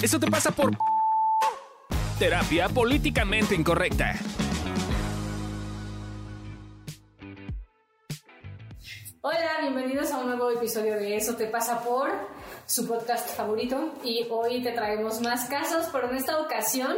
Eso te pasa por terapia políticamente incorrecta. Hola, bienvenidos a un nuevo episodio de Eso te pasa por su podcast favorito y hoy te traemos más casos, pero en esta ocasión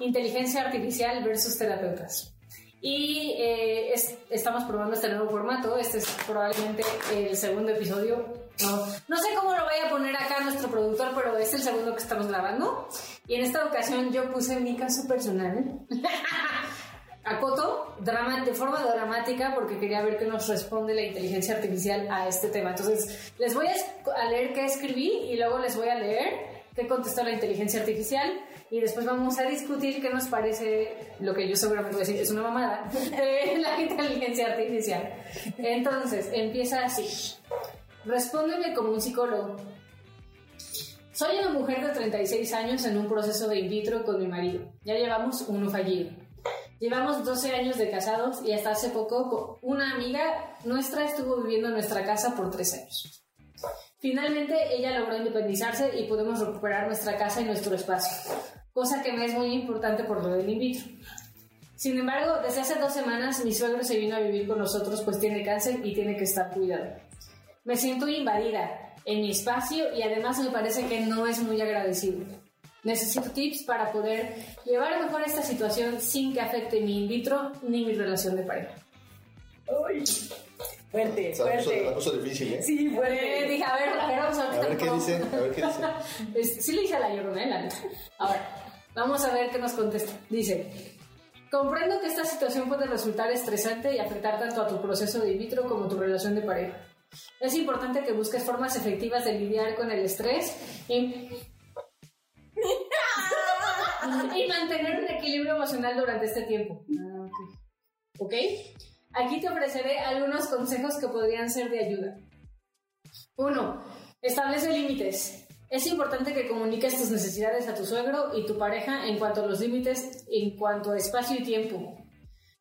inteligencia artificial versus terapeutas. Y eh, es- estamos probando este nuevo formato, este es probablemente el segundo episodio. No, no sé cómo lo vaya a poner acá nuestro productor, pero es el segundo que estamos grabando. Y en esta ocasión yo puse mi caso personal. Acoto drama, de forma dramática porque quería ver qué nos responde la inteligencia artificial a este tema. Entonces, les voy a, a leer qué escribí y luego les voy a leer qué contestó la inteligencia artificial y después vamos a discutir qué nos parece lo que yo seguramente voy a decir es una mamada de la inteligencia artificial. Entonces, empieza así. Respóndeme como un psicólogo. Soy una mujer de 36 años en un proceso de in vitro con mi marido. Ya llevamos uno fallido. Llevamos 12 años de casados y hasta hace poco co- una amiga nuestra estuvo viviendo en nuestra casa por 3 años. Finalmente ella logró independizarse y podemos recuperar nuestra casa y nuestro espacio, cosa que me es muy importante por lo del in vitro. Sin embargo, desde hace dos semanas mi suegro se vino a vivir con nosotros pues tiene cáncer y tiene que estar cuidado. Me siento invadida en mi espacio y además me parece que no es muy agradecido. Necesito tips para poder llevar mejor esta situación sin que afecte mi in vitro ni mi relación de pareja. Fuerte, Se la puso, fuerte. la puso difícil, ¿eh? Sí, Eh, fuerte. dije, a ver, a ver, vamos a ver, A ver qué dice, a ver qué dice. Sí le dije a la llorona, ¿eh? La neta. Ahora, vamos a ver qué nos contesta. Dice, comprendo que esta situación puede resultar estresante y afectar tanto a tu proceso de in vitro como tu relación de pareja. Es importante que busques formas efectivas de lidiar con el estrés y, y mantener un equilibrio emocional durante este tiempo. Ah, ok. ¿Ok? Aquí te ofreceré algunos consejos que podrían ser de ayuda. 1. Establece límites. Es importante que comuniques tus necesidades a tu suegro y tu pareja en cuanto a los límites, en cuanto a espacio y tiempo.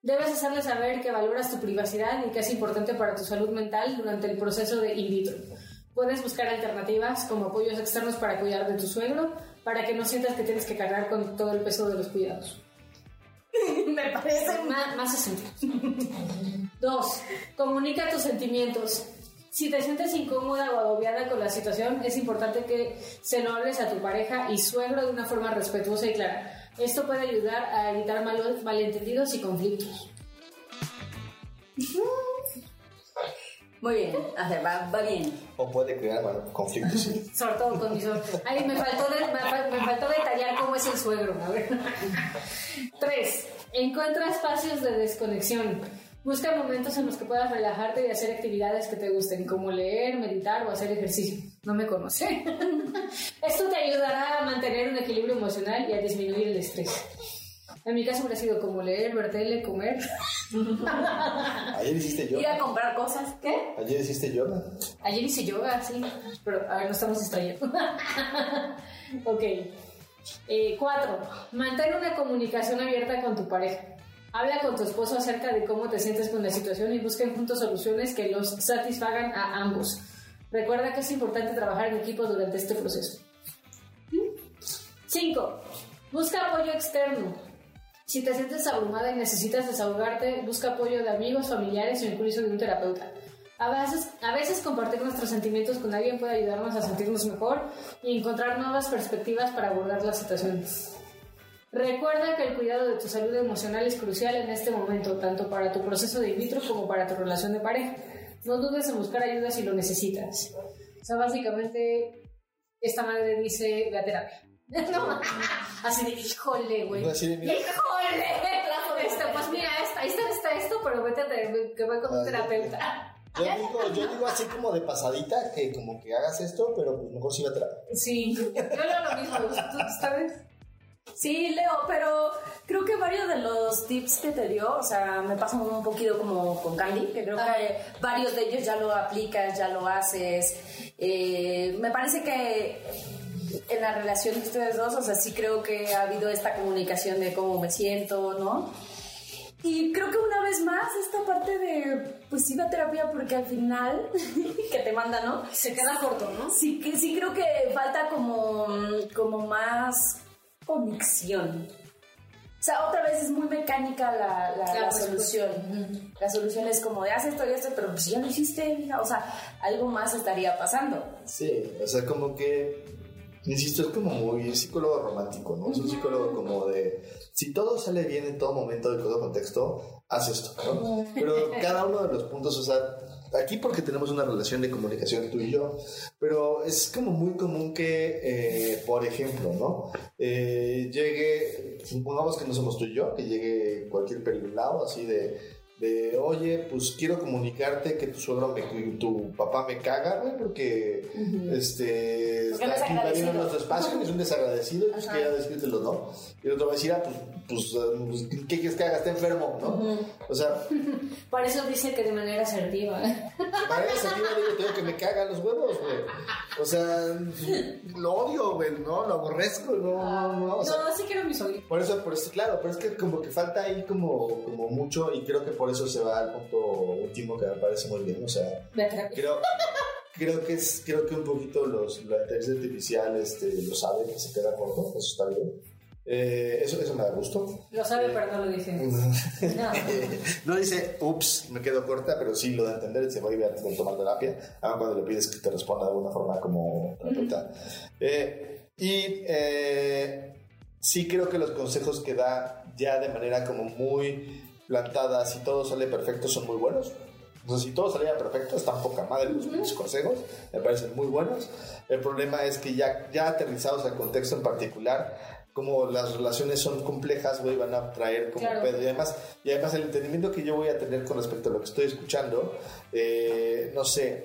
Debes hacerle saber que valoras tu privacidad y que es importante para tu salud mental durante el proceso de in vitro. Puedes buscar alternativas como apoyos externos para cuidar de tu suegro, para que no sientas que tienes que cargar con todo el peso de los cuidados. Me parece Más, más. Dos, comunica tus sentimientos. Si te sientes incómoda o agobiada con la situación, es importante que se lo hables a tu pareja y suegro de una forma respetuosa y clara. Esto puede ayudar a evitar mal- malentendidos y conflictos. Muy bien, o sea, va, va bien. O puede crear bueno, conflictos. sí. Sobre todo con mi suegro. Ay, me faltó, de- me, me faltó detallar cómo es el suegro. A ver. Tres, encuentra espacios de desconexión. Busca momentos en los que puedas relajarte y hacer actividades que te gusten, como leer, meditar o hacer ejercicio. No me conoce. Esto te ayudará a mantener un equilibrio emocional y a disminuir el estrés. En mi caso hubiera sido como leer, ver tele, comer. Ayer hiciste Ir a yoga. comprar cosas. ¿Qué? Ayer hiciste yoga. Ayer hice yoga, sí. Pero, a ver, no estamos distrayendo. ok. Eh, cuatro. Mantén una comunicación abierta con tu pareja. Habla con tu esposo acerca de cómo te sientes con la situación y busquen juntos soluciones que los satisfagan a ambos. Recuerda que es importante trabajar en equipo durante este proceso. 5. Busca apoyo externo. Si te sientes abrumada y necesitas desahogarte, busca apoyo de amigos, familiares o incluso de un terapeuta. A veces, a veces compartir nuestros sentimientos con alguien puede ayudarnos a sentirnos mejor y encontrar nuevas perspectivas para abordar las situaciones. Recuerda que el cuidado de tu salud emocional es crucial en este momento, tanto para tu proceso de in vitro como para tu relación de pareja. No dudes en buscar ayuda si lo necesitas. O sea, básicamente, esta madre dice, ve a terapia. No, así de, híjole, güey. No, así de, mira. pero vete a que voy con un terapeuta. Yo digo, yo digo así como de pasadita que como que hagas esto, pero pues mejor si va a terapia. Sí, yo leo lo mismo. ¿Tú sabes? Sí, Leo, pero creo que varios de los tips que te dio, o sea, me pasan un poquito como con Candy, que creo que varios de ellos ya lo aplicas, ya lo haces. Eh, me parece que en la relación de ustedes dos, o sea, sí creo que ha habido esta comunicación de cómo me siento, ¿no? Y creo que una vez más esta parte de, pues iba a terapia porque al final, que te manda, ¿no? Se queda corto, ¿no? Sí, que sí creo que falta como como más conexión. O sea, otra vez es muy mecánica la, la, La la solución. La solución es como de haz esto y esto, pero pues si ya lo hiciste, mira, o sea, algo más estaría pasando. Sí, o sea, como que, insisto, es como muy psicólogo romántico, ¿no? Es un psicólogo como de, si todo sale bien en todo momento, en todo contexto, haz esto, ¿no? Pero cada uno de los puntos, o sea, aquí porque tenemos una relación de comunicación tú y yo, pero es como muy común que, eh, por ejemplo, ¿no? Eh, llegue, supongamos que no somos tú y yo, que llegue cualquier pelulao así de, de, oye, pues quiero comunicarte que tu suegro, me, tu papá me caga, güey, porque este, Porque está invadiendo agradecido. nuestro espacio, es un desagradecido, pues quería decírtelo, ¿no? Y el otro va a decir, ah, pues, pues, pues, ¿qué quieres que haga? Está enfermo, ¿no? O sea, Por eso dice que de manera asertiva. para esa tía digo, tengo que me cagan los huevos, güey. O sea, lo odio, güey, ¿no? Lo aborrezco, no, no, no. O sea, No, sí quiero mi sobrino. por eso, por eso, claro, pero es que como que falta ahí como, como mucho y creo que por eso se va al punto último que me parece muy bien, o sea, creo, creo que es, creo que un poquito los, la inteligencia artificial este, lo sabe, que se queda corto, eso está bien. Eh, eso, eso me da gusto. Lo sabe, pero no lo dice. No. No dice, ups, me quedo corta, pero sí lo a entender. Dice, voy a antes de tomar terapia. Aun cuando le pides que te responda de alguna forma como terapeuta. Eh, y eh, sí creo que los consejos que da ya de manera como muy plantada, si todo sale perfecto, son muy buenos. Sea, si todo salía perfecto, están poca madre los consejos, me parecen muy buenos. El problema es que ya, ya aterrizados al contexto en particular, como las relaciones son complejas, güey, van a traer como Claro. pedo. Y además, y además el entendimiento que yo voy a tener con respecto a lo que estoy escuchando, eh, no sé,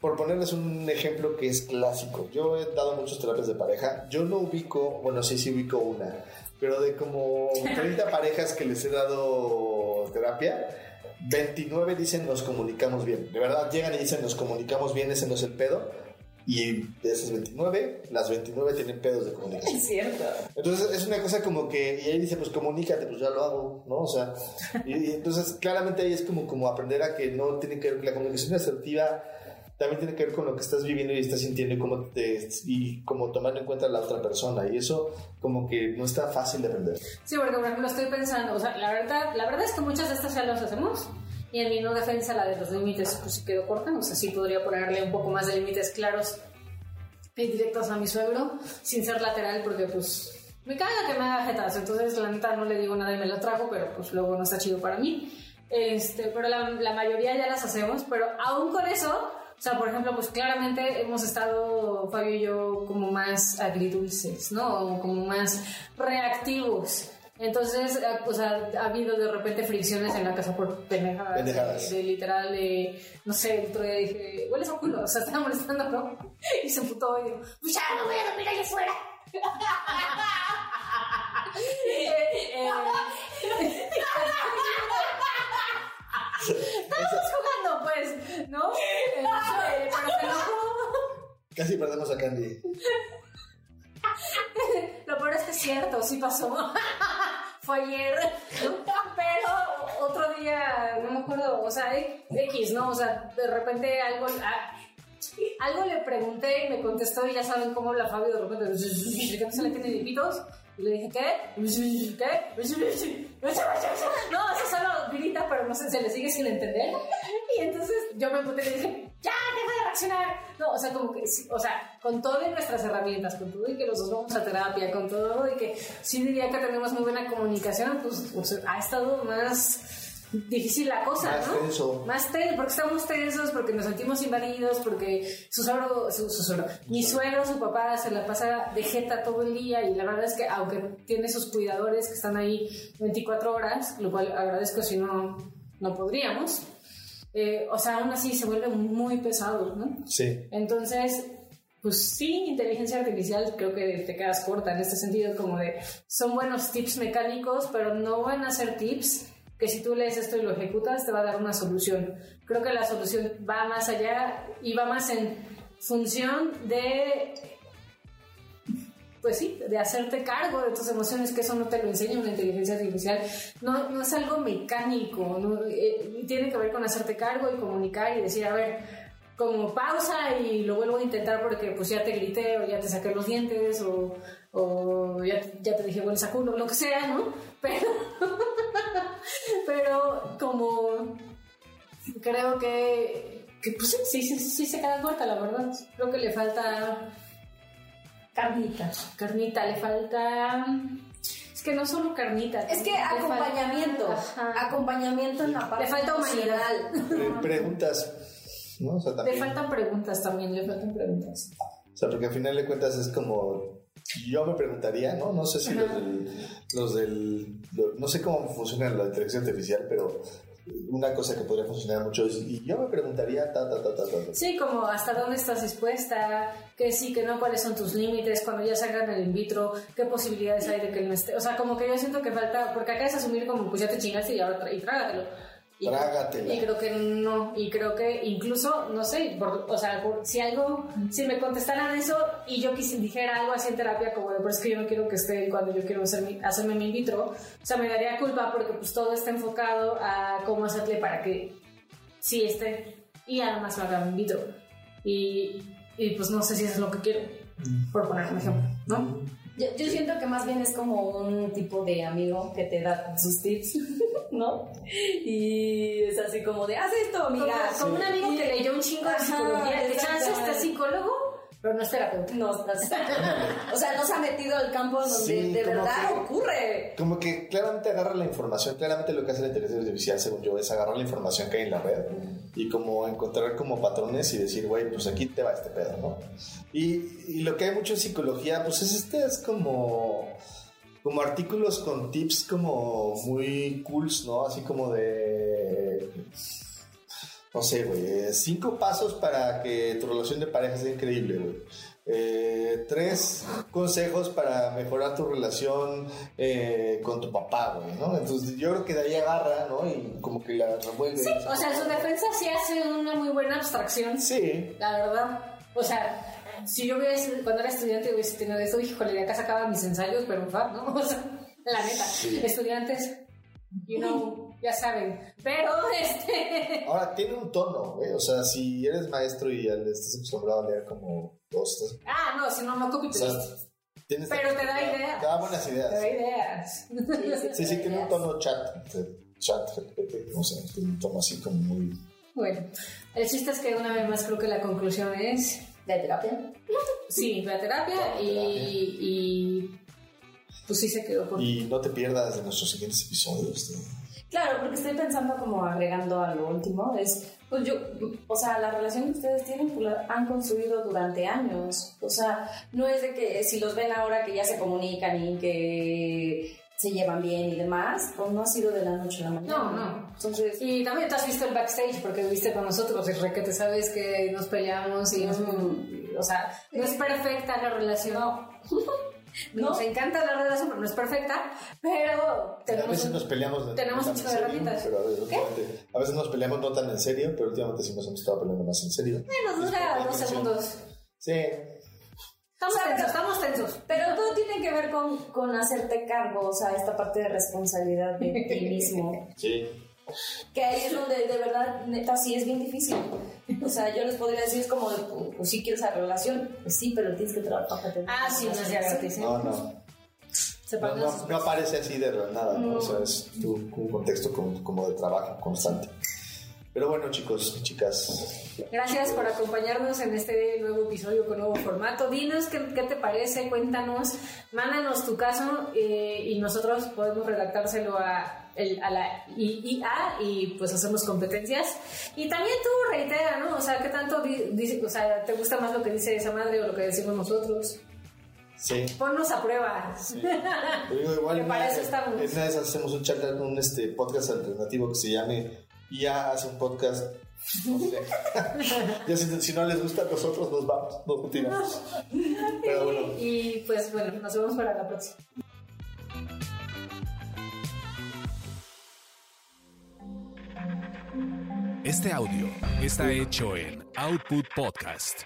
por ponerles un ejemplo que es clásico, yo he dado muchas terapias de pareja, yo no ubico, bueno, sí, sí ubico una, pero de como 30 parejas que les he dado terapia, 29 dicen nos comunicamos bien. De verdad, llegan y dicen nos comunicamos bien, ese no es el pedo. Y de esas 29, las 29 tienen pedos de comunicación. Es cierto. Entonces es una cosa como que, y ahí dice, pues comunícate, pues ya lo hago, ¿no? O sea, y, y entonces claramente ahí es como, como aprender a que no tiene que ver, la comunicación asertiva también tiene que ver con lo que estás viviendo y estás sintiendo y cómo, te, y como tomando en cuenta a la otra persona. Y eso como que no está fácil de aprender. Sí, porque por ejemplo estoy pensando, o sea, la verdad, la verdad es que muchas de estas ya las hacemos. Y en mi no defensa, la de los límites, pues quedó corta. O sea, sí podría ponerle un poco más de límites claros y directos a mi suegro, sin ser lateral, porque pues me caga que me haga jetas. Entonces, la neta, no le digo nada y me lo trago, pero pues luego no está chido para mí. Este, pero la, la mayoría ya las hacemos, pero aún con eso, o sea, por ejemplo, pues claramente hemos estado, Fabio y yo, como más agridulces, ¿no? O como más reactivos. Entonces, eh, o sea, ha habido de repente fricciones en la casa por pendejadas. Pendejadas. De, de literal, de, no sé, el otro día dije, hueles a culo, o sea, estaba molestando, ¿no? Y se emputó y dijo, pues ya no voy a dormir allá afuera. Eh, eh, Estábamos jugando, pues, ¿no? Eh, pero se enojó. Casi perdemos a Candy. Lo peor es que es cierto, sí pasó. Fue ayer, pero otro día, no me acuerdo, o sea, X, ¿no? O sea, de repente algo, a- algo le pregunté y me contestó y ya saben cómo la Fabio de repente, ¿qué no se le tiene dipitos? Y le dije, ¿qué? ¿Qué? No, eso solo grita, pero no sé, se le sigue sin entender. Y entonces yo me puté y dije, ya, deja de reaccionar. No, o sea, como que, o sea, con todas nuestras herramientas, con todo y que los dos vamos a terapia, con todo y que sí diría que tenemos muy buena comunicación, pues, pues, ha estado más difícil la cosa, Más ¿no? tenso. Más tenso, porque estamos tensos, porque nos sentimos invadidos, porque su suegro, su, su suegro, mi suegro, su papá se la pasa de jeta todo el día y la verdad es que aunque tiene sus cuidadores que están ahí 24 horas, lo cual agradezco si no, no podríamos, eh, o sea, aún así se vuelve muy pesado, ¿no? Sí. Entonces, pues sí, inteligencia artificial creo que te quedas corta en este sentido, como de son buenos tips mecánicos, pero no van a ser tips que si tú lees esto y lo ejecutas te va a dar una solución. Creo que la solución va más allá y va más en función de pues sí, de hacerte cargo de tus emociones, que eso no te lo enseña una inteligencia artificial. No, no es algo mecánico, no, Eh, tiene que ver con hacerte cargo y comunicar y decir, a ver, como pausa y lo vuelvo a intentar porque pues ya te grité o ya te saqué los dientes o, o ya, ya te dije bueno culo, lo que sea, ¿no? Pero, pero como creo que, que pues sí, sí, sí, se queda corta, la verdad. Creo que le falta Carnita. carnita, le falta... Es que no solo carnita. Es que falta- acompañamiento. Ajá. Acompañamiento en la parte Le falta humanidad. Pre- preguntas, ¿no? O sea, Le también. faltan preguntas también, le faltan preguntas. O sea, porque al final de cuentas es como. Yo me preguntaría, ¿no? No sé si los del. Los del no sé cómo funciona la inteligencia artificial, pero una cosa que podría funcionar mucho es. Y yo me preguntaría, ta, ta, ta, ta, ta. ta. Sí, como hasta dónde estás dispuesta, que sí, que no, cuáles son tus límites, cuando ya salgan el in vitro, qué posibilidades hay de que no esté. O sea, como que yo siento que falta, porque acá es asumir como pues ya te chingaste y ahora y trágatelo. Y, Trágatela. Y creo que no, y creo que incluso, no sé, por- o sea, por- si algo, si me contestaran eso y yo quisi, dijera algo así en terapia, como de, pero es que yo no quiero que esté cuando yo quiero hacer mi- hacerme mi in vitro, o sea, me daría culpa porque pues todo está enfocado a cómo hacerle para que sí esté y además lo haga in vitro. Y, y pues no sé si eso es lo que quiero, por poner un ejemplo, ¿no? Yo, yo siento que más bien es como un tipo de amigo que te da sus tips, ¿no? Y es así como de, haz esto, Como, amiga. como un amigo que leyó un chingo de psicología, que chance este psicólogo, pero no es terapeuta. No, estás- o sea, no se ha metido al campo donde Sí, de como verdad que- ocurre. Como que claramente agarra la información, claramente lo que hace la inteligencia artificial, según yo, es agarrar la información que hay en la red y como encontrar como patrones y decir, güey, pues aquí te va este pedo, ¿no? Y, y lo que hay mucho en psicología, pues es este, es como, como artículos con tips como muy cools, ¿no? Así como de... No sé, güey. cinco pasos para que tu relación de pareja sea increíble, güey. Eh, tres consejos para mejorar tu relación eh, con tu papá, güey, ¿no? Entonces yo creo que de ahí agarra, ¿no? Y como que la revuelve. Sí, o sea, en su defensa sí hace una muy buena abstracción, Sí, la verdad. O sea, si yo hubiese, cuando era estudiante hubiese tenido eso, híjole, de acá sacaba mis ensayos, pero fa, ¿no? O sea, la neta, estudiantes, you know, ya saben. Pero, este... Ahora tiene un tono, güey. O sea, si eres maestro y ya estás acostumbrado a leer como dos, tres. Ah, no, si no, no copy O sea, Pero te da ideas. Te da buenas Te ideas. da ideas. Sí, sí, tiene un tono chat. Chat, no sé, tiene un tono así como muy. Bueno, el chiste es que una vez más creo que la conclusión es, ¿De terapia? sí, la terapia y, y pues sí se quedó con... Y no te pierdas de nuestros siguientes episodios. ¿no? Claro, porque estoy pensando como agregando a lo último, es, pues yo, o sea, la relación que ustedes tienen, pues la han construido durante años, o sea, no es de que si los ven ahora que ya se comunican y que se llevan bien y demás, pues no ha sido de la noche a la mañana. No, no. Entonces, Y también te has visto el backstage porque viste con nosotros y re que te sabes que nos peleamos y nos- o sea, no es perfecta la relación. No. Nos encanta la relación, pero no es perfecta, pero A tenemos veces un- nos peleamos. no tenemos tan un en chico de pero a veces, últimamente- a veces nos peleamos no tan en serio, pero últimamente sí nos hemos estado peleando más en serio. Bueno, dura dos segundos. Sí. Estamos O sea, tensos, pero- estamos tensos. pero todo tiene que ver con, con hacerte cargo, o sea, esta parte de responsabilidad de ti mismo. Sí. Que ahí es donde de verdad, neta, sí es bien difícil. O sea, yo les podría decir, es como, de, pues, pues sí quiero esa relación, pues sí, pero tienes que trabajar para tener Ah, sí, no es ya gratis. No, no. No, los- no, no aparece así de la nada, ¿no? O sea, es un, un contexto como, como de trabajo constante. Pero bueno, chicos y chicas, Gracias por acompañarnos en este nuevo episodio con nuevo formato. Dinos qué, qué te parece, cuéntanos, mándanos tu caso eh, y nosotros podemos redactárselo a, el- a la IA y pues hacemos competencias. Y también tú reitera, ¿no? O sea, ¿qué tanto di- dice- o sea, te gusta más lo que dice esa madre o lo que decimos nosotros? sí. Ponnos a prueba. Te digo, igual en para eso estamos. En una esas hacemos un chat, un este, podcast alternativo que se llame IA hace un podcast. No sé. ya si, si no les gusta a nosotros, nos vamos, nos retiramos. Pero bueno, Y pues bueno, nos vemos para la próxima. Este audio está hecho en Output Podcast.